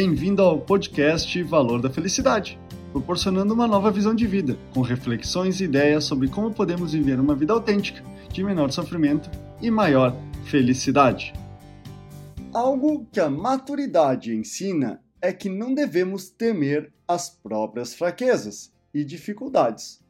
Bem-vindo ao podcast Valor da Felicidade, proporcionando uma nova visão de vida, com reflexões e ideias sobre como podemos viver uma vida autêntica, de menor sofrimento e maior felicidade. Algo que a maturidade ensina é que não devemos temer as próprias fraquezas e dificuldades.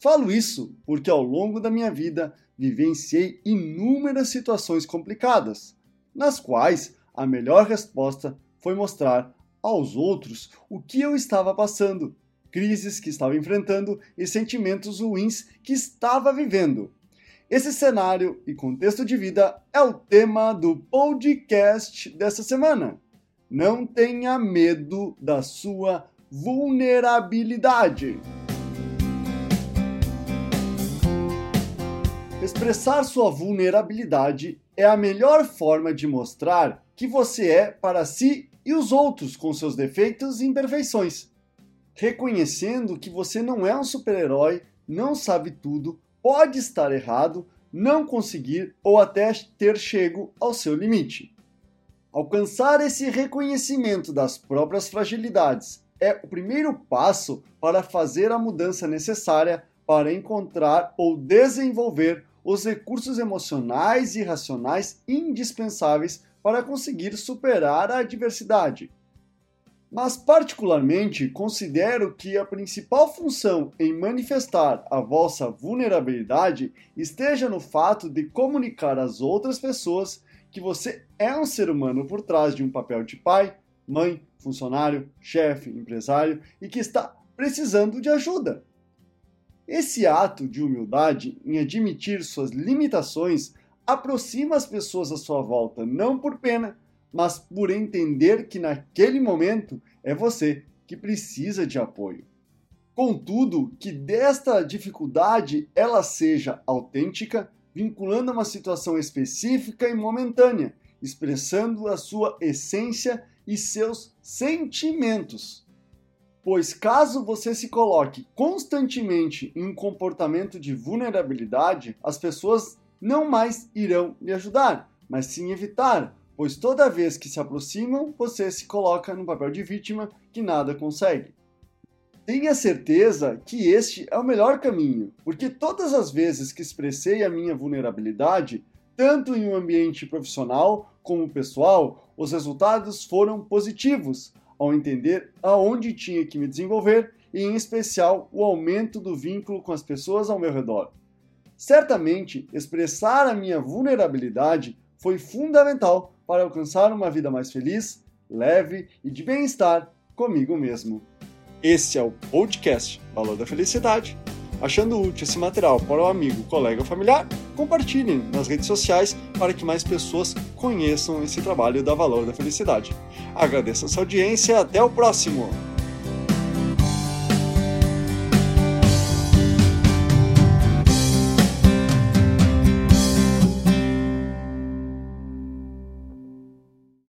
Falo isso porque ao longo da minha vida vivenciei inúmeras situações complicadas, nas quais a melhor resposta foi mostrar aos outros o que eu estava passando, crises que estava enfrentando e sentimentos ruins que estava vivendo. Esse cenário e contexto de vida é o tema do podcast dessa semana. Não tenha medo da sua vulnerabilidade. Expressar sua vulnerabilidade é a melhor forma de mostrar que você é para si e os outros com seus defeitos e imperfeições. Reconhecendo que você não é um super-herói, não sabe tudo, pode estar errado, não conseguir ou até ter chego ao seu limite. Alcançar esse reconhecimento das próprias fragilidades é o primeiro passo para fazer a mudança necessária para encontrar ou desenvolver os recursos emocionais e racionais indispensáveis para conseguir superar a adversidade. Mas, particularmente, considero que a principal função em manifestar a vossa vulnerabilidade esteja no fato de comunicar às outras pessoas que você é um ser humano por trás de um papel de pai, mãe, funcionário, chefe, empresário e que está precisando de ajuda. Esse ato de humildade em admitir suas limitações aproxima as pessoas à sua volta, não por pena, mas por entender que naquele momento é você que precisa de apoio. Contudo, que desta dificuldade ela seja autêntica, vinculando a uma situação específica e momentânea, expressando a sua essência e seus sentimentos. Pois caso você se coloque constantemente em um comportamento de vulnerabilidade, as pessoas não mais irão lhe ajudar, mas sim evitar, pois toda vez que se aproximam, você se coloca no papel de vítima que nada consegue. Tenha certeza que este é o melhor caminho, porque todas as vezes que expressei a minha vulnerabilidade, tanto em um ambiente profissional como pessoal, os resultados foram positivos, ao entender aonde tinha que me desenvolver e, em especial, o aumento do vínculo com as pessoas ao meu redor. Certamente, expressar a minha vulnerabilidade foi fundamental para alcançar uma vida mais feliz, leve e de bem-estar comigo mesmo. Esse é o podcast Valor da Felicidade. Achando útil esse material para o amigo, colega ou familiar, compartilhem nas redes sociais para que mais pessoas conheçam esse trabalho da Valor da Felicidade. Agradeço a sua audiência e até o próximo!